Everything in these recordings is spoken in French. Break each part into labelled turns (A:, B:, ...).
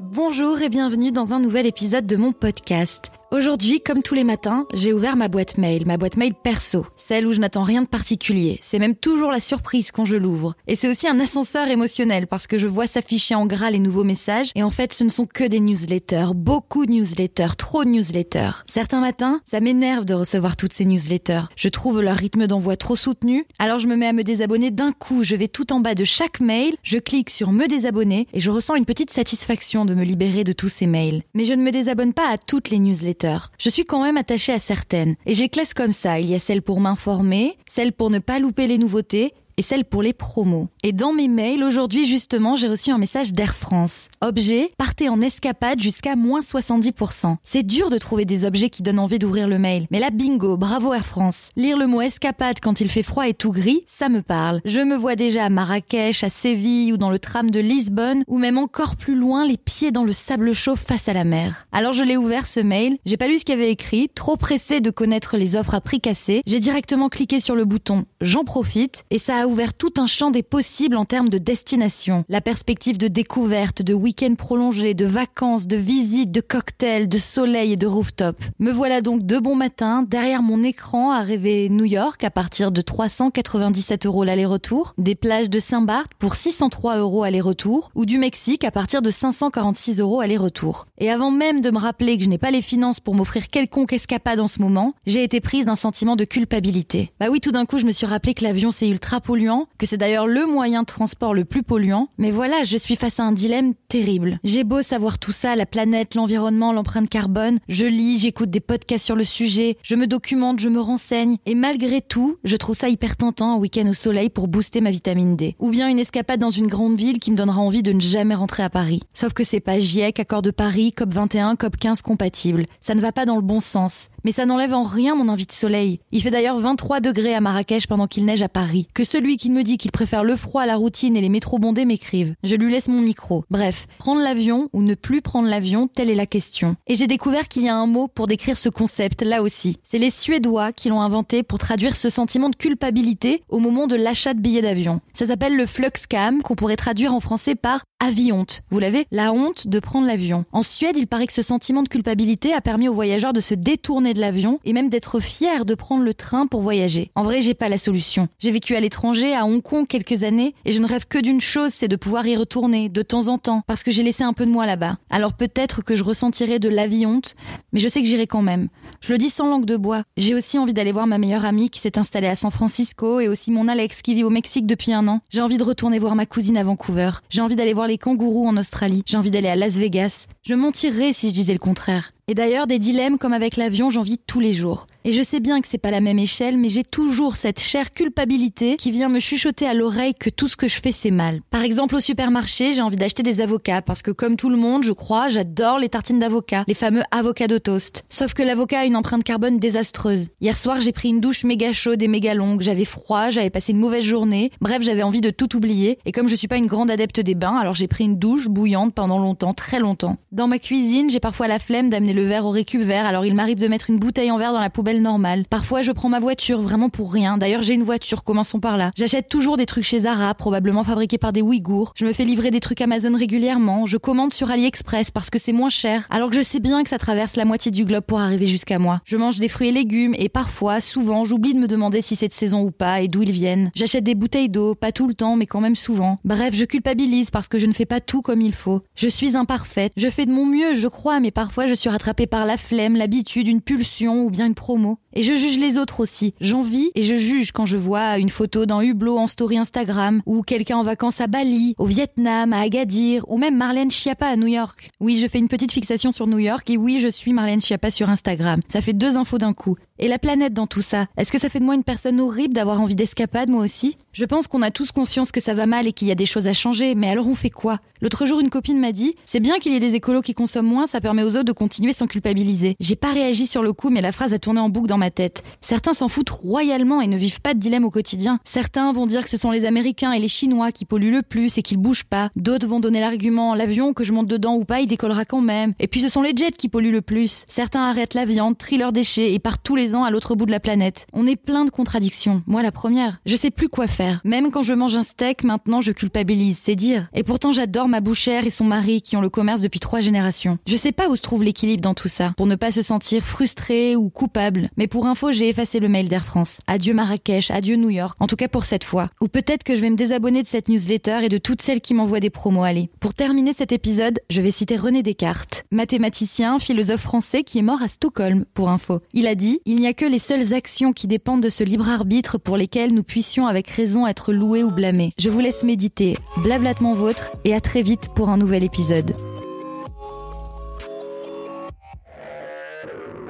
A: Bonjour et bienvenue dans un nouvel épisode de mon podcast. Aujourd'hui, comme tous les matins, j'ai ouvert ma boîte mail, ma boîte mail perso, celle où je n'attends rien de particulier. C'est même toujours la surprise quand je l'ouvre. Et c'est aussi un ascenseur émotionnel parce que je vois s'afficher en gras les nouveaux messages et en fait ce ne sont que des newsletters, beaucoup de newsletters, trop de newsletters. Certains matins, ça m'énerve de recevoir toutes ces newsletters. Je trouve leur rythme d'envoi trop soutenu, alors je me mets à me désabonner d'un coup. Je vais tout en bas de chaque mail, je clique sur me désabonner et je ressens une petite satisfaction de me libérer de tous ces mails. Mais je ne me désabonne pas à toutes les newsletters je suis quand même attachée à certaines. Et j'ai classe comme ça. Il y a celles pour m'informer, celles pour ne pas louper les nouveautés, et celle pour les promos. Et dans mes mails, aujourd'hui justement, j'ai reçu un message d'Air France. Objet, partez en escapade jusqu'à moins 70%. C'est dur de trouver des objets qui donnent envie d'ouvrir le mail. Mais là, bingo, bravo Air France. Lire le mot escapade quand il fait froid et tout gris, ça me parle. Je me vois déjà à Marrakech, à Séville ou dans le tram de Lisbonne, ou même encore plus loin, les pieds dans le sable chaud face à la mer. Alors je l'ai ouvert ce mail, j'ai pas lu ce qu'il y avait écrit, trop pressé de connaître les offres à prix cassé, j'ai directement cliqué sur le bouton J'en profite, et ça a ouvert tout un champ des possibles en termes de destination. La perspective de découverte, de week-end prolongé, de vacances, de visites, de cocktails, de soleil et de rooftop. Me voilà donc de bon matin, derrière mon écran, à rêver New York à partir de 397 euros l'aller-retour, des plages de Saint-Barth pour 603 euros aller-retour, ou du Mexique à partir de 546 euros aller-retour. Et avant même de me rappeler que je n'ai pas les finances pour m'offrir quelconque escapade en ce moment, j'ai été prise d'un sentiment de culpabilité. Bah oui, tout d'un coup, je me suis rappelé que l'avion c'est ultra polluant, que c'est d'ailleurs le moyen de transport le plus polluant. Mais voilà, je suis face à un dilemme terrible. J'ai beau savoir tout ça, la planète, l'environnement, l'empreinte carbone, je lis, j'écoute des podcasts sur le sujet, je me documente, je me renseigne, et malgré tout, je trouve ça hyper tentant un week-end au soleil pour booster ma vitamine D. Ou bien une escapade dans une grande ville qui me donnera envie de ne jamais rentrer à Paris. Sauf que c'est pas GIEC, accord de Paris, COP 21, COP 15 compatible. Ça ne va pas dans le bon sens. Mais ça n'enlève en rien mon envie de soleil. Il fait d'ailleurs 23 degrés à Marrakech pendant qu'il neige à Paris. Que celui qui me dit qu'il préfère le froid à la routine et les métros bondés m'écrive. Je lui laisse mon micro. Bref, prendre l'avion ou ne plus prendre l'avion, telle est la question. Et j'ai découvert qu'il y a un mot pour décrire ce concept, là aussi. C'est les Suédois qui l'ont inventé pour traduire ce sentiment de culpabilité au moment de l'achat de billets d'avion. Ça s'appelle le fluxcam, qu'on pourrait traduire en français par avionte. Vous l'avez? La honte de prendre l'avion. En Suède, il paraît que ce sentiment de culpabilité a permis aux voyageurs de se détourner de l'avion et même d'être fiers de prendre le train pour voyager. En vrai, j'ai pas la solution. J'ai vécu à l'étranger, à Hong Kong quelques années, et je ne rêve que d'une chose, c'est de pouvoir y retourner de temps en temps, parce que j'ai laissé un peu de moi là-bas. Alors peut-être que je ressentirai de l'avionte, mais je sais que j'irai quand même. Je le dis sans langue de bois. J'ai aussi envie d'aller voir ma meilleure amie qui s'est installée à San Francisco et aussi mon Alex qui vit au Mexique depuis un an. J'ai envie de retourner voir ma cousine à Vancouver. J'ai envie d'aller voir les kangourous en Australie. J'ai envie d'aller à Las Vegas. Je mentirais si je disais le contraire. Et d'ailleurs, des dilemmes comme avec l'avion, j'en vis tous les jours. Et je sais bien que c'est pas la même échelle, mais j'ai toujours cette chère culpabilité qui vient me chuchoter à l'oreille que tout ce que je fais c'est mal. Par exemple, au supermarché, j'ai envie d'acheter des avocats parce que comme tout le monde, je crois, j'adore les tartines d'avocat, les fameux avocado toast. Sauf que l'avocat a une empreinte carbone désastreuse. Hier soir, j'ai pris une douche méga chaude et méga longue, j'avais froid, j'avais passé une mauvaise journée. Bref, j'avais envie de tout oublier et comme je suis pas une grande adepte des bains, alors j'ai pris une douche bouillante pendant longtemps, très longtemps. Dans ma cuisine, j'ai parfois la flemme d'amener le verre au récup vert, alors il m'arrive de mettre une bouteille en verre dans la poubelle normale. Parfois, je prends ma voiture vraiment pour rien. D'ailleurs, j'ai une voiture, commençons par là. J'achète toujours des trucs chez Zara, probablement fabriqués par des Ouïghours. Je me fais livrer des trucs Amazon régulièrement. Je commande sur AliExpress parce que c'est moins cher, alors que je sais bien que ça traverse la moitié du globe pour arriver jusqu'à moi. Je mange des fruits et légumes et parfois, souvent, j'oublie de me demander si c'est de saison ou pas et d'où ils viennent. J'achète des bouteilles d'eau, pas tout le temps, mais quand même souvent. Bref, je culpabilise parce que je ne fais pas tout comme il faut. Je suis imparfaite. Je fais de mon mieux, je crois, mais parfois je suis rattrapée par la flemme, l'habitude, une pulsion ou bien une promo. Et je juge les autres aussi. J'envie et je juge quand je vois une photo d'un hublot en story Instagram ou quelqu'un en vacances à Bali, au Vietnam, à Agadir ou même Marlène Schiappa à New York. Oui, je fais une petite fixation sur New York et oui, je suis Marlène Schiappa sur Instagram. Ça fait deux infos d'un coup. Et la planète dans tout ça Est-ce que ça fait de moi une personne horrible d'avoir envie d'escapade moi aussi? Je pense qu'on a tous conscience que ça va mal et qu'il y a des choses à changer, mais alors on fait quoi? L'autre jour, une copine m'a dit C'est bien qu'il y ait des écolos qui consomment moins, ça permet aux autres de continuer sans culpabiliser. J'ai pas réagi sur le coup, mais la phrase a tourné en boucle dans ma tête. Certains s'en foutent royalement et ne vivent pas de dilemme au quotidien. Certains vont dire que ce sont les Américains et les Chinois qui polluent le plus et qu'ils bougent pas. D'autres vont donner l'argument l'avion que je monte dedans ou pas, il décollera quand même. Et puis ce sont les jets qui polluent le plus. Certains arrêtent la viande, trient leurs déchets et partent tous les ans à l'autre bout de la planète. On est plein de contradictions. Moi la première. Je sais plus quoi faire. Même quand je mange un steak, maintenant je culpabilise, c'est dire. Et pourtant j'adore ma bouchère et son mari qui ont le commerce depuis trois générations. Je sais pas où se trouve l'équilibre dans tout ça, pour ne pas se sentir frustré ou coupable. Mais pour info, j'ai effacé le mail d'Air France. Adieu Marrakech, adieu New York, en tout cas pour cette fois. Ou peut-être que je vais me désabonner de cette newsletter et de toutes celles qui m'envoient des promos. Allez. Pour terminer cet épisode, je vais citer René Descartes, mathématicien, philosophe français qui est mort à Stockholm, pour info. Il a dit, il n'y a que les seules actions qui dépendent de ce libre arbitre pour lesquelles nous puissions avec raison être loués ou blâmés. Je vous laisse méditer, blablatement vôtre, et à très vite pour un nouvel épisode.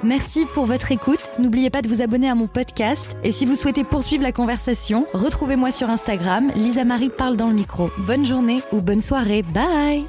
A: Merci pour votre écoute. N'oubliez pas de vous abonner à mon podcast. Et si vous souhaitez poursuivre la conversation, retrouvez-moi sur Instagram. Lisa Marie parle dans le micro. Bonne journée ou bonne soirée. Bye!